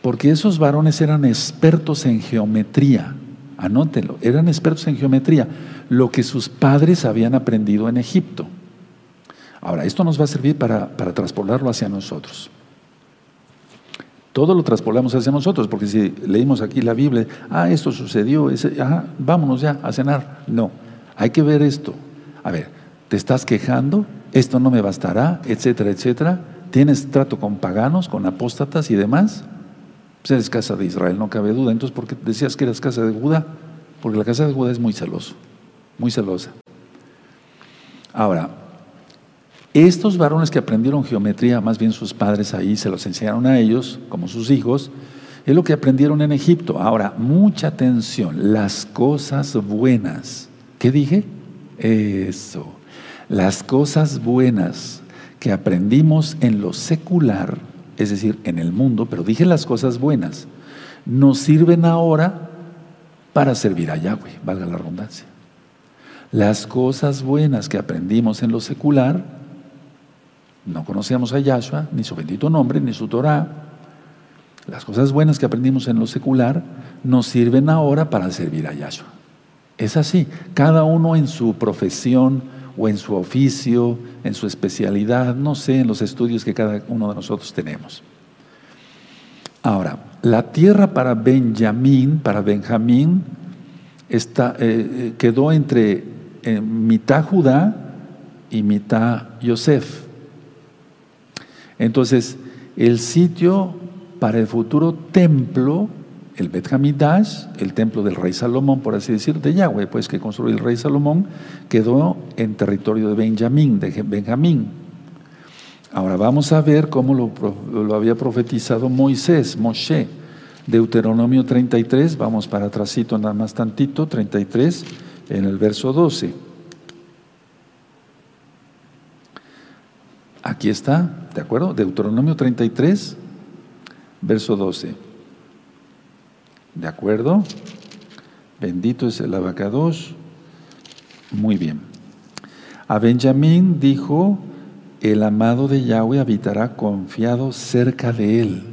porque esos varones eran expertos en geometría. Anótenlo, eran expertos en geometría, lo que sus padres habían aprendido en Egipto. Ahora, esto nos va a servir para, para traspolarlo hacia nosotros. Todo lo traspolamos hacia nosotros, porque si leímos aquí la Biblia, ah, esto sucedió, ese, vámonos ya a cenar. No, hay que ver esto. A ver, ¿te estás quejando? Esto no me bastará, etcétera, etcétera. ¿Tienes trato con paganos, con apóstatas y demás? Pues eres casa de Israel, no cabe duda. Entonces, ¿por qué decías que eras casa de Judá? Porque la casa de Judá es muy celoso, muy celosa. Ahora, estos varones que aprendieron geometría, más bien sus padres ahí se los enseñaron a ellos, como sus hijos, es lo que aprendieron en Egipto. Ahora, mucha atención, las cosas buenas. ¿Qué dije? Eso. Las cosas buenas que aprendimos en lo secular es decir, en el mundo, pero dije las cosas buenas, nos sirven ahora para servir a Yahweh, valga la redundancia. Las cosas buenas que aprendimos en lo secular, no conocíamos a Yahshua, ni su bendito nombre, ni su Torah. Las cosas buenas que aprendimos en lo secular nos sirven ahora para servir a Yahshua. Es así, cada uno en su profesión, o en su oficio, en su especialidad, no sé, en los estudios que cada uno de nosotros tenemos. Ahora, la tierra para Benjamín, para Benjamín, está, eh, eh, quedó entre eh, mitad Judá y mitad Yosef. Entonces, el sitio para el futuro templo el Bet Hamidash, el templo del rey Salomón, por así decir, de Yahweh, pues que construyó el rey Salomón, quedó en territorio de Benjamín, de Benjamín. Ahora vamos a ver cómo lo, había profetizado Moisés, Moshe. Deuteronomio 33, vamos para atrásito nada más tantito, 33, en el verso 12. Aquí está, ¿de acuerdo? Deuteronomio 33, verso 12. ¿De acuerdo? Bendito es el abacados. Muy bien. A Benjamín dijo, el amado de Yahweh habitará confiado cerca de él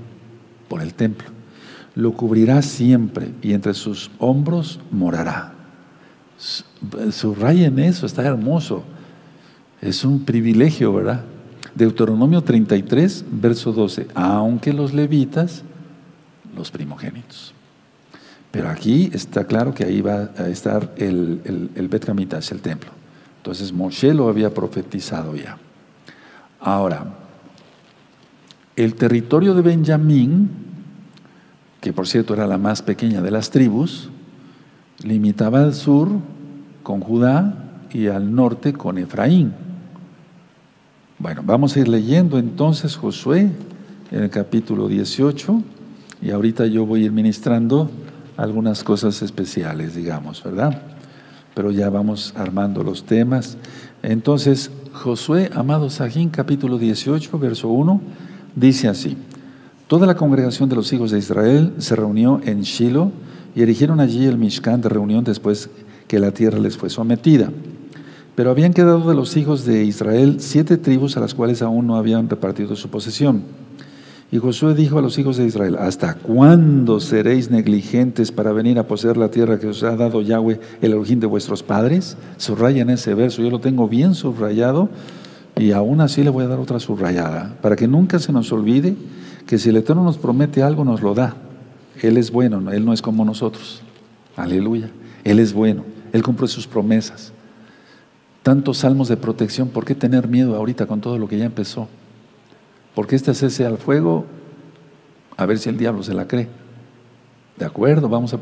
por el templo. Lo cubrirá siempre y entre sus hombros morará. Subrayen eso, está hermoso. Es un privilegio, ¿verdad? Deuteronomio 33, verso 12. Aunque los levitas, los primogénitos. Pero aquí está claro que ahí va a estar el, el, el Bet el templo. Entonces Moshe lo había profetizado ya. Ahora, el territorio de Benjamín, que por cierto era la más pequeña de las tribus, limitaba al sur con Judá y al norte con Efraín. Bueno, vamos a ir leyendo entonces Josué en el capítulo 18 y ahorita yo voy a ir ministrando algunas cosas especiales, digamos, ¿verdad? Pero ya vamos armando los temas. Entonces, Josué, amado Sajín, capítulo 18, verso 1, dice así, Toda la congregación de los hijos de Israel se reunió en Shiloh y erigieron allí el Mishkan de reunión después que la tierra les fue sometida. Pero habían quedado de los hijos de Israel siete tribus a las cuales aún no habían repartido su posesión. Y Josué dijo a los hijos de Israel, ¿hasta cuándo seréis negligentes para venir a poseer la tierra que os ha dado Yahweh, el origen de vuestros padres? Subrayan ese verso, yo lo tengo bien subrayado y aún así le voy a dar otra subrayada, para que nunca se nos olvide que si el Eterno nos promete algo, nos lo da. Él es bueno, Él no es como nosotros. Aleluya. Él es bueno, Él cumple sus promesas. tantos salmos de protección, ¿por qué tener miedo ahorita con todo lo que ya empezó? ¿Por qué este cese al fuego? A ver si el diablo se la cree. De acuerdo, vamos a,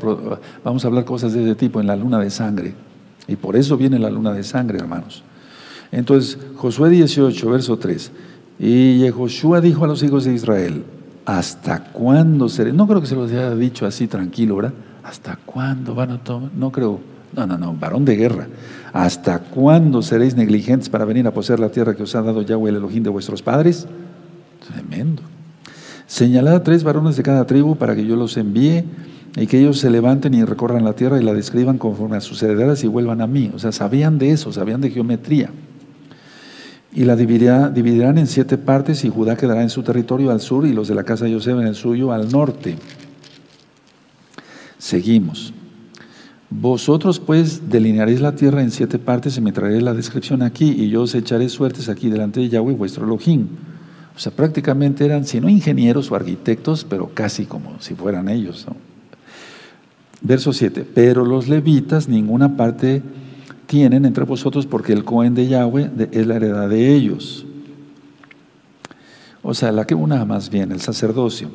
vamos a hablar cosas de ese tipo en la luna de sangre. Y por eso viene la luna de sangre, hermanos. Entonces, Josué 18, verso 3. Y Josué dijo a los hijos de Israel, ¿hasta cuándo seré? No creo que se los haya dicho así tranquilo, ¿verdad? ¿Hasta cuándo van a tomar? No creo. No, no, no, varón de guerra. ¿Hasta cuándo seréis negligentes para venir a poseer la tierra que os ha dado Yahweh el Elohim de vuestros padres? Tremendo. Señalad a tres varones de cada tribu para que yo los envíe y que ellos se levanten y recorran la tierra y la describan conforme a sus herederas y vuelvan a mí. O sea, sabían de eso, sabían de geometría. Y la dividirán en siete partes y Judá quedará en su territorio al sur y los de la casa de José en el suyo al norte. Seguimos. Vosotros pues delinearéis la tierra en siete partes y me traeréis la descripción aquí y yo os echaré suertes aquí delante de Yahweh vuestro Elohim. O sea, prácticamente eran, si no ingenieros o arquitectos, pero casi como si fueran ellos. Verso 7. Pero los levitas ninguna parte tienen entre vosotros porque el Cohen de Yahweh es la heredad de ellos. O sea, la que una más bien, el sacerdocio.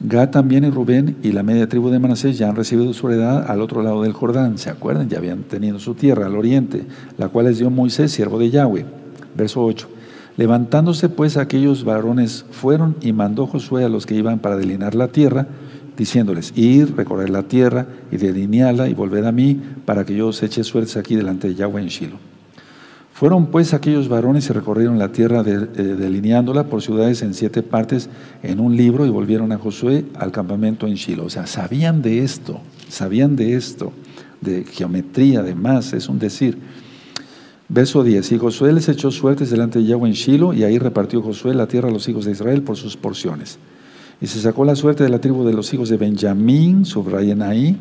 Gad también y Rubén y la media tribu de Manasés ya han recibido su heredad al otro lado del Jordán. ¿Se acuerdan? Ya habían tenido su tierra al oriente, la cual les dio Moisés, siervo de Yahweh. Verso 8. Levantándose pues aquellos varones fueron y mandó Josué a los que iban para delinear la tierra, diciéndoles, ir, recorrer la tierra y delinearla y volver a mí para que yo os eche suertes aquí delante de Yahweh en Shiloh. Fueron pues aquellos varones y recorrieron la tierra eh, delineándola por ciudades en siete partes en un libro y volvieron a Josué al campamento en Shiloh. O sea, sabían de esto, sabían de esto, de geometría, de más, es un decir. Verso 10. Y Josué les echó suertes delante de Yahweh en Shiloh, y ahí repartió Josué la tierra a los hijos de Israel por sus porciones. Y se sacó la suerte de la tribu de los hijos de Benjamín, subrayen ahí,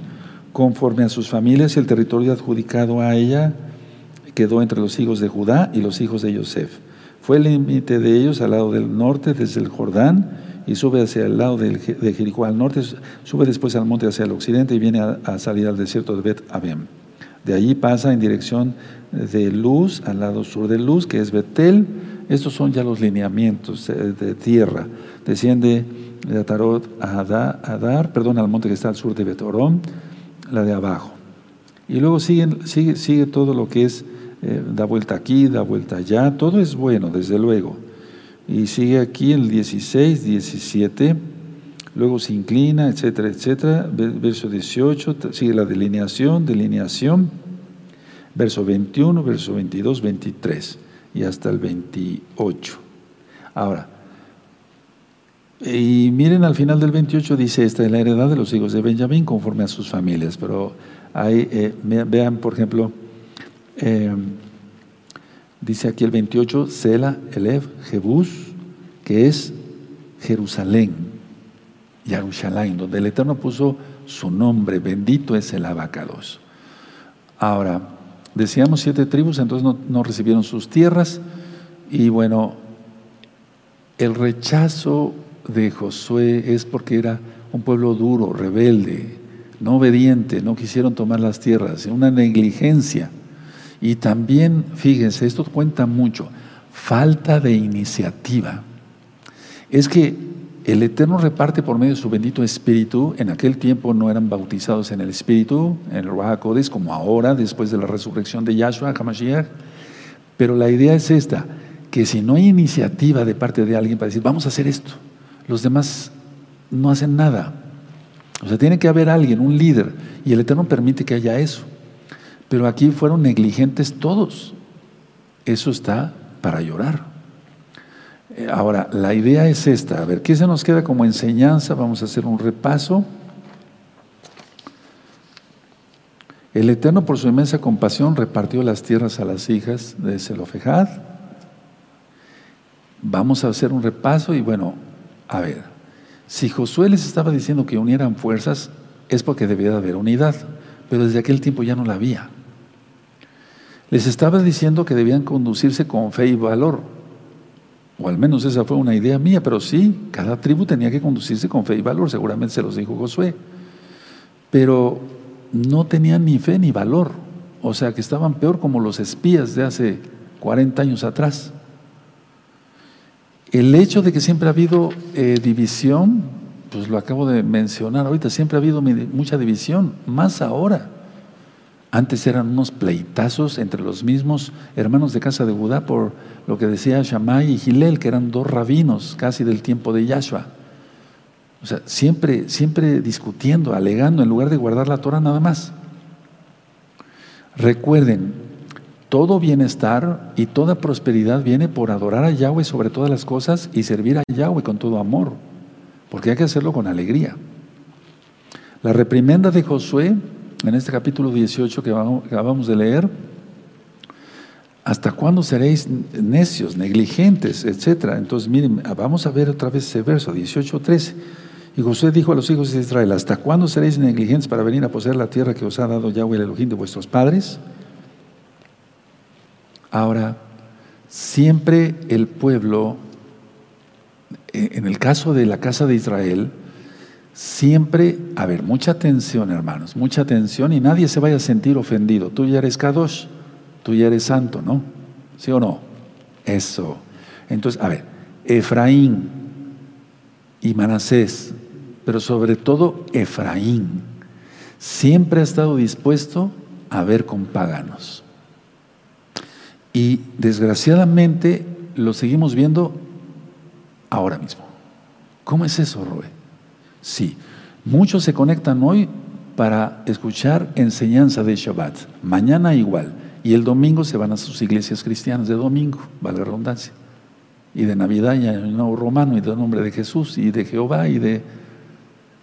conforme a sus familias, y el territorio adjudicado a ella quedó entre los hijos de Judá y los hijos de Yosef. Fue el límite de ellos al lado del norte, desde el Jordán, y sube hacia el lado de Jericó al norte, sube después al monte hacia el occidente y viene a, salir al desierto de Bet Abem. De allí pasa en dirección de Luz, al lado sur de Luz, que es Betel. Estos son ya los lineamientos de, tierra. Desciende de Atarot a Adar, perdón, al monte que está al sur de Betorón, la de abajo. Y luego sigue, sigue todo lo que es, eh, da vuelta aquí, da vuelta allá, todo es bueno, desde luego. Y sigue aquí el 16, 17, luego se inclina, etcétera, etcétera. Verso 18, sigue la delineación, delineación verso 21, verso 22, 23 y hasta el 28. Ahora, y miren al final del 28 dice, esta es la heredad de los hijos de Benjamín conforme a sus familias, pero ahí, eh, vean por ejemplo, eh, dice aquí el 28, Sela, Elev, Jebús, que es Jerusalén, Jerusalén, donde el Eterno puso su nombre, bendito es el abacados. Ahora, Decíamos siete tribus, entonces no, recibieron sus tierras. Y bueno, el rechazo de Josué es porque era un pueblo duro, rebelde, no obediente, no quisieron tomar las tierras, una negligencia. Y también, fíjense, esto cuenta mucho, falta de iniciativa. Es que el Eterno reparte por medio de su bendito Espíritu. En aquel tiempo no eran bautizados en el Espíritu, en el Ruach como ahora, después de la resurrección de Yahshua HaMashiach. Pero la idea es esta, que si no hay iniciativa de parte de alguien para decir, vamos a hacer esto, los demás no hacen nada. O sea, tiene que haber alguien, un líder, y el Eterno permite que haya eso. Pero aquí fueron negligentes todos. Eso está para llorar. Ahora, la idea es esta. A ver, ¿qué se nos queda como enseñanza? Vamos a hacer un repaso. El Eterno, por su inmensa compasión, repartió las tierras a las hijas de Zelofejad. Vamos a hacer un repaso y bueno, a ver, si Josué les estaba diciendo que unieran fuerzas, es porque debía de haber unidad, pero desde aquel tiempo ya no la había. Les estaba diciendo que debían conducirse con fe y valor, o al menos esa fue una idea mía, pero sí, cada tribu tenía que conducirse con fe y valor, seguramente se los dijo Josué. Pero no tenían ni fe ni valor. o sea que estaban peor como los espías de hace 40 años atrás. El hecho de que siempre ha habido eh, división, pues lo acabo de mencionar ahorita, siempre ha habido mucha división, más ahora. Antes eran unos pleitazos entre los mismos hermanos de casa de Judá por lo que decía Shammai y Gilel, que eran dos rabinos casi del tiempo de Yahshua. O sea, siempre, siempre discutiendo, alegando, en lugar de guardar la Torah nada más. Recuerden, todo bienestar y toda prosperidad viene por adorar a Yahweh sobre todas las cosas y servir a Yahweh con todo amor, porque hay que hacerlo con alegría. La reprimenda de Josué, en este capítulo 18 que acabamos de leer, ¿hasta cuándo seréis necios, negligentes, etcétera? Entonces, miren, vamos a ver otra vez ese verso, 18, 13. Y Josué dijo a los hijos de Israel, ¿hasta cuándo seréis negligentes para venir a poseer la tierra que os ha dado Yahweh el Elohim de vuestros padres? Ahora, siempre el pueblo, eh, en el caso de la casa de Israel, siempre, a ver, mucha atención hermanos, mucha atención y nadie se vaya a sentir ofendido. Tú ya eres Kadosh, tú ya eres santo, ¿no? ¿Sí o no? Eso. Entonces, a ver, Efraín y Manasés pero sobre todo Efraín, siempre ha estado dispuesto a ver con paganos. Y desgraciadamente lo seguimos viendo ahora mismo. ¿Cómo es eso, Roe? Sí, muchos se conectan hoy para escuchar enseñanza de Shabbat, mañana igual, y el domingo se van a sus iglesias cristianas de domingo, valga la redundancia, y de Navidad y el Nuevo Romano, y del nombre de Jesús, y de Jehová, y de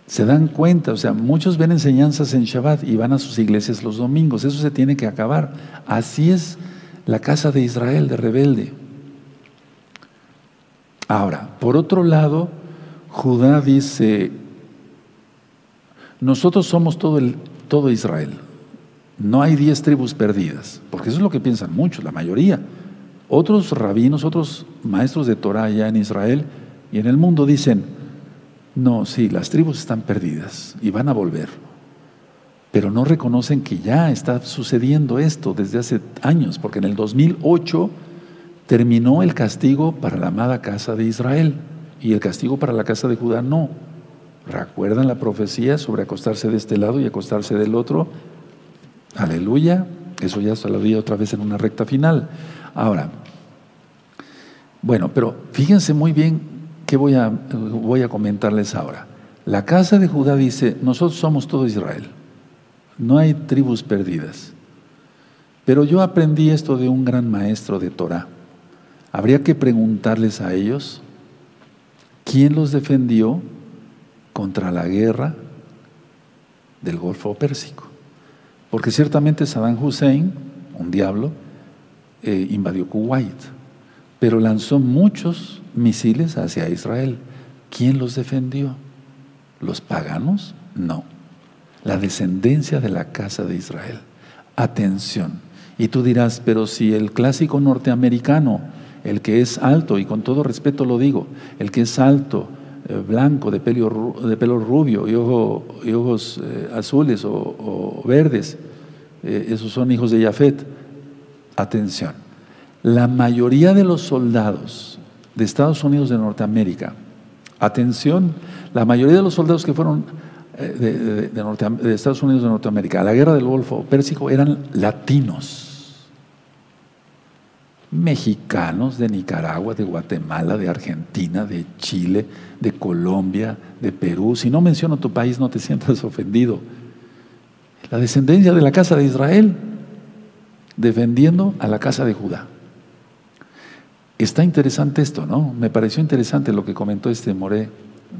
se dan cuenta, o sea, muchos ven enseñanzas en Shabbat y van a sus iglesias los domingos. Eso se tiene que acabar. Así es la casa de Israel, de rebelde. Ahora, por otro lado, Judá dice, nosotros somos todo, el, todo Israel. No hay diez tribus perdidas, porque eso es lo que piensan muchos, la mayoría. Otros rabinos, otros maestros de Torah allá en Israel y en el mundo dicen, no, sí, las tribus están perdidas y van a volver. Pero no reconocen que ya está sucediendo esto desde hace años, porque en el 2008 terminó el castigo para la amada casa de Israel y el castigo para la casa de Judá no. ¿Recuerdan la profecía sobre acostarse de este lado y acostarse del otro? Aleluya. Eso ya se lo vi otra vez en una recta final. Ahora, bueno, pero fíjense muy bien ¿Qué voy a, voy a comentarles ahora? La casa de Judá dice, nosotros somos todo Israel, no hay tribus perdidas. Pero yo aprendí esto de un gran maestro de Torah. Habría que preguntarles a ellos quién los defendió contra la guerra del Golfo Pérsico. Porque ciertamente Saddam Hussein, un diablo, eh, invadió Kuwait, pero lanzó muchos misiles hacia Israel. ¿Quién los defendió? ¿Los paganos? No. La descendencia de la casa de Israel. Atención. Y tú dirás, pero si el clásico norteamericano, el que es alto, y con todo respeto lo digo, el que es alto, blanco, de pelo, de pelo rubio y, ojos eh, azules o, verdes, eh, esos son hijos de Jafet. Atención. La mayoría de los soldados de Estados Unidos de Norteamérica. Atención, la mayoría de los soldados que fueron eh, de, Estados Unidos de Norteamérica a la guerra del Golfo Pérsico eran latinos, mexicanos de Nicaragua, de Guatemala, de Argentina, de Chile, de Colombia, de Perú. Si no menciono tu país, no te sientas ofendido. La descendencia de la casa de Israel defendiendo a la casa de Judá. Está interesante esto, ¿no? Me pareció interesante lo que comentó este Moré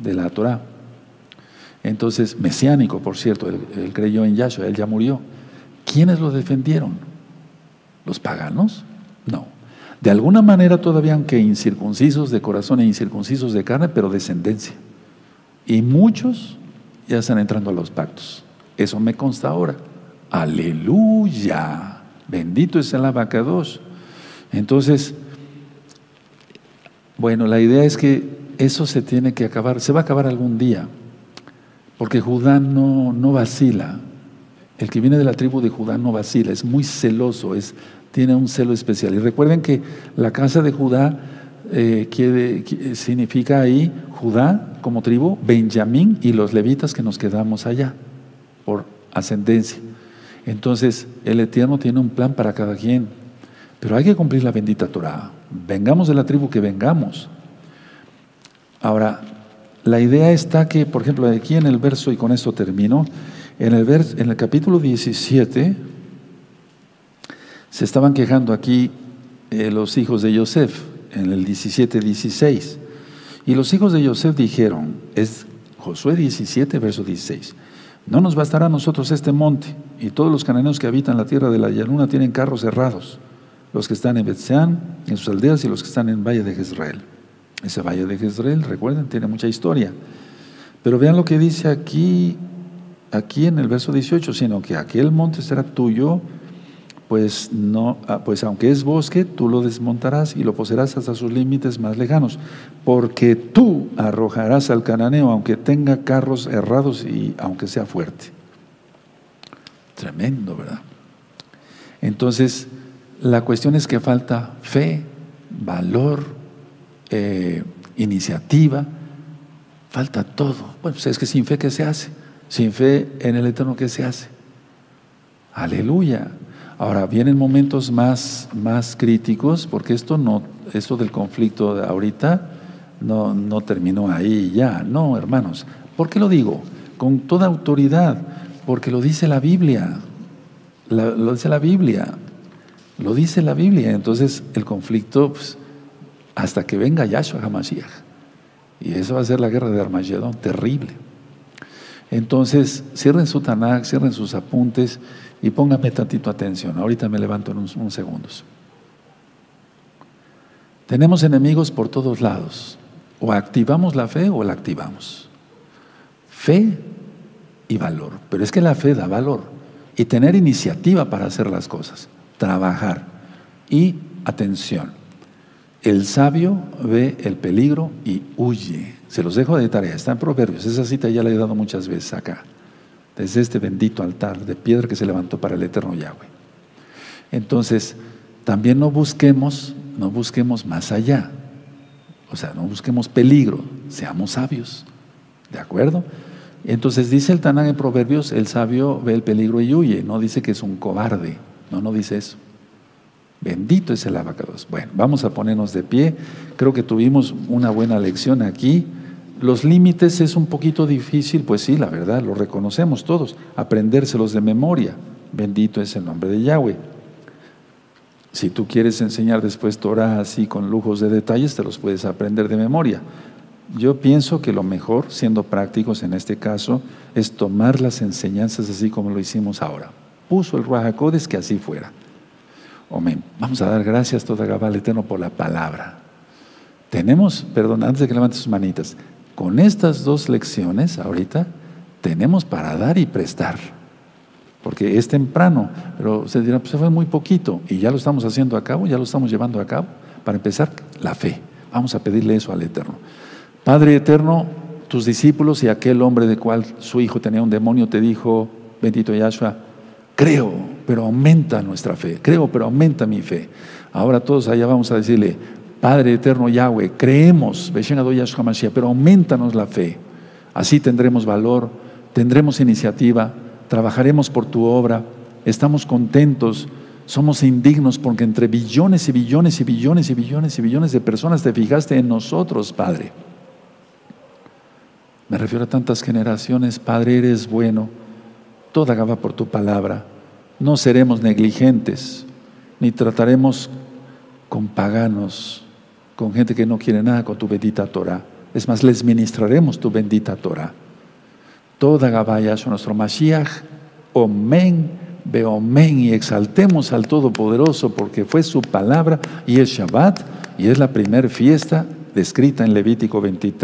de la Torah. Entonces, mesiánico, por cierto, él, creyó en Yahshua, él ya murió. ¿Quiénes lo defendieron? ¿Los paganos? No. De alguna manera todavía, aunque incircuncisos de corazón e incircuncisos de carne, pero descendencia. Y muchos ya están entrando a los pactos. Eso me consta ahora. Aleluya. Bendito es el abacados. Entonces, bueno, la idea es que eso se tiene que acabar, se va a acabar algún día, porque Judá no, no vacila El que viene de la tribu de Judá no vacila, es muy celoso, es, tiene un celo especial. Y recuerden que la casa de Judá eh, quiere, significa ahí Judá como tribu, Benjamín y los levitas que nos quedamos allá por ascendencia. Entonces, el Eterno tiene un plan para cada quien, pero hay que cumplir la bendita Torah. Vengamos de la tribu que vengamos. Ahora, la idea está que, por ejemplo, aquí en el verso, y con esto termino, en el, en el capítulo 17, se estaban quejando aquí eh, los hijos de Yosef, en el 17-16. Y los hijos de Yosef dijeron, es Josué 17, verso 16, no nos bastará a nosotros este monte, y todos los cananeos que habitan la tierra de la llanura tienen carros cerrados, los que están en Betseán, en sus aldeas, y los que están en Valle de Jezreel. Ese Valle de Jezreel, recuerden, tiene mucha historia. Pero vean lo que dice aquí aquí en el verso 18, sino que aquel monte será tuyo, pues no, ah, pues aunque es bosque, tú lo desmontarás y lo poseerás hasta sus límites más lejanos, porque tú arrojarás al cananeo, aunque tenga carros errados y aunque sea fuerte. Tremendo, ¿verdad? Entonces, la cuestión es que falta fe, valor, eh, iniciativa, falta todo. Bueno, pues es que sin fe, ¿qué se hace? Sin fe en el Eterno, ¿qué se hace? Aleluya. Ahora, vienen momentos más, más críticos, porque esto, no, esto del conflicto de ahorita no, no terminó ahí ya. No, hermanos. ¿Por qué lo digo? Con toda autoridad, porque lo dice la Biblia. lo dice la Biblia. Lo dice la Biblia. Entonces, el conflicto, pues, hasta que venga Yahshua HaMashiach. Y eso va a ser la guerra de Armagedón, terrible. Entonces, cierren su Tanakh, cierren sus apuntes y pónganme tantito atención. Ahorita me levanto en unos, segundos. Tenemos enemigos por todos lados. O activamos la fe o la activamos. Fe y valor. Pero es que la fe da valor. Y tener iniciativa para hacer las cosas. Trabajar. Y atención. El sabio ve el peligro y huye. Se los dejo de tarea, está en Proverbios. Esa cita ya la he dado muchas veces acá, desde este bendito altar de piedra que se levantó para el eterno Yahweh. Entonces, también no busquemos, no busquemos más allá. O sea, no busquemos peligro, seamos sabios. ¿De acuerdo? Entonces dice el Tanán en Proverbios, el sabio ve el peligro y huye, no dice que es un cobarde, no, no dice eso. Bendito es el abacados. Bueno, vamos a ponernos de pie. Creo que tuvimos una buena lección aquí. Los límites es un poquito difícil, pues sí, la verdad, lo reconocemos todos, aprendérselos de memoria. Bendito es el nombre de Yahweh. Si tú quieres enseñar después Torah así con lujos de detalles, te los puedes aprender de memoria. Yo pienso que lo mejor, siendo prácticos en este caso, es tomar las enseñanzas así como lo hicimos ahora. Puso el Ruajacodes que así fuera. Amén. Vamos a dar gracias toda Gabal Eterno por la palabra. Tenemos, perdón, antes de que levantes sus manitas, con estas dos lecciones ahorita tenemos para dar y prestar. Porque es temprano, pero se dirá, pues fue muy poquito y ya lo estamos haciendo a cabo, ya lo estamos llevando a cabo. Para empezar, la fe. Vamos a pedirle eso al Eterno. Padre Eterno, tus discípulos y aquel hombre de cual su hijo tenía un demonio te dijo, bendito Yahshua, creo, pero aumenta nuestra fe. Creo, pero aumenta mi fe. Ahora todos allá vamos a decirle, Padre eterno Yahweh, creemos, pero aumentanos la fe. Así tendremos valor, tendremos iniciativa, trabajaremos por tu obra, estamos contentos, somos indignos porque entre billones y billones y billones y billones y billones de personas te fijaste en nosotros, Padre. Me refiero a tantas generaciones, Padre, eres bueno, toda gaba por tu palabra. No seremos negligentes, ni trataremos con paganos, con gente que no quiere nada con tu bendita Torah. Es más, les ministraremos tu bendita Torah. Toda Gabaya es nuestro Mashiach, Omen, Beomen, y exaltemos al Todopoderoso porque fue su palabra y es Shabbat y es la primera fiesta descrita en Levítico 23.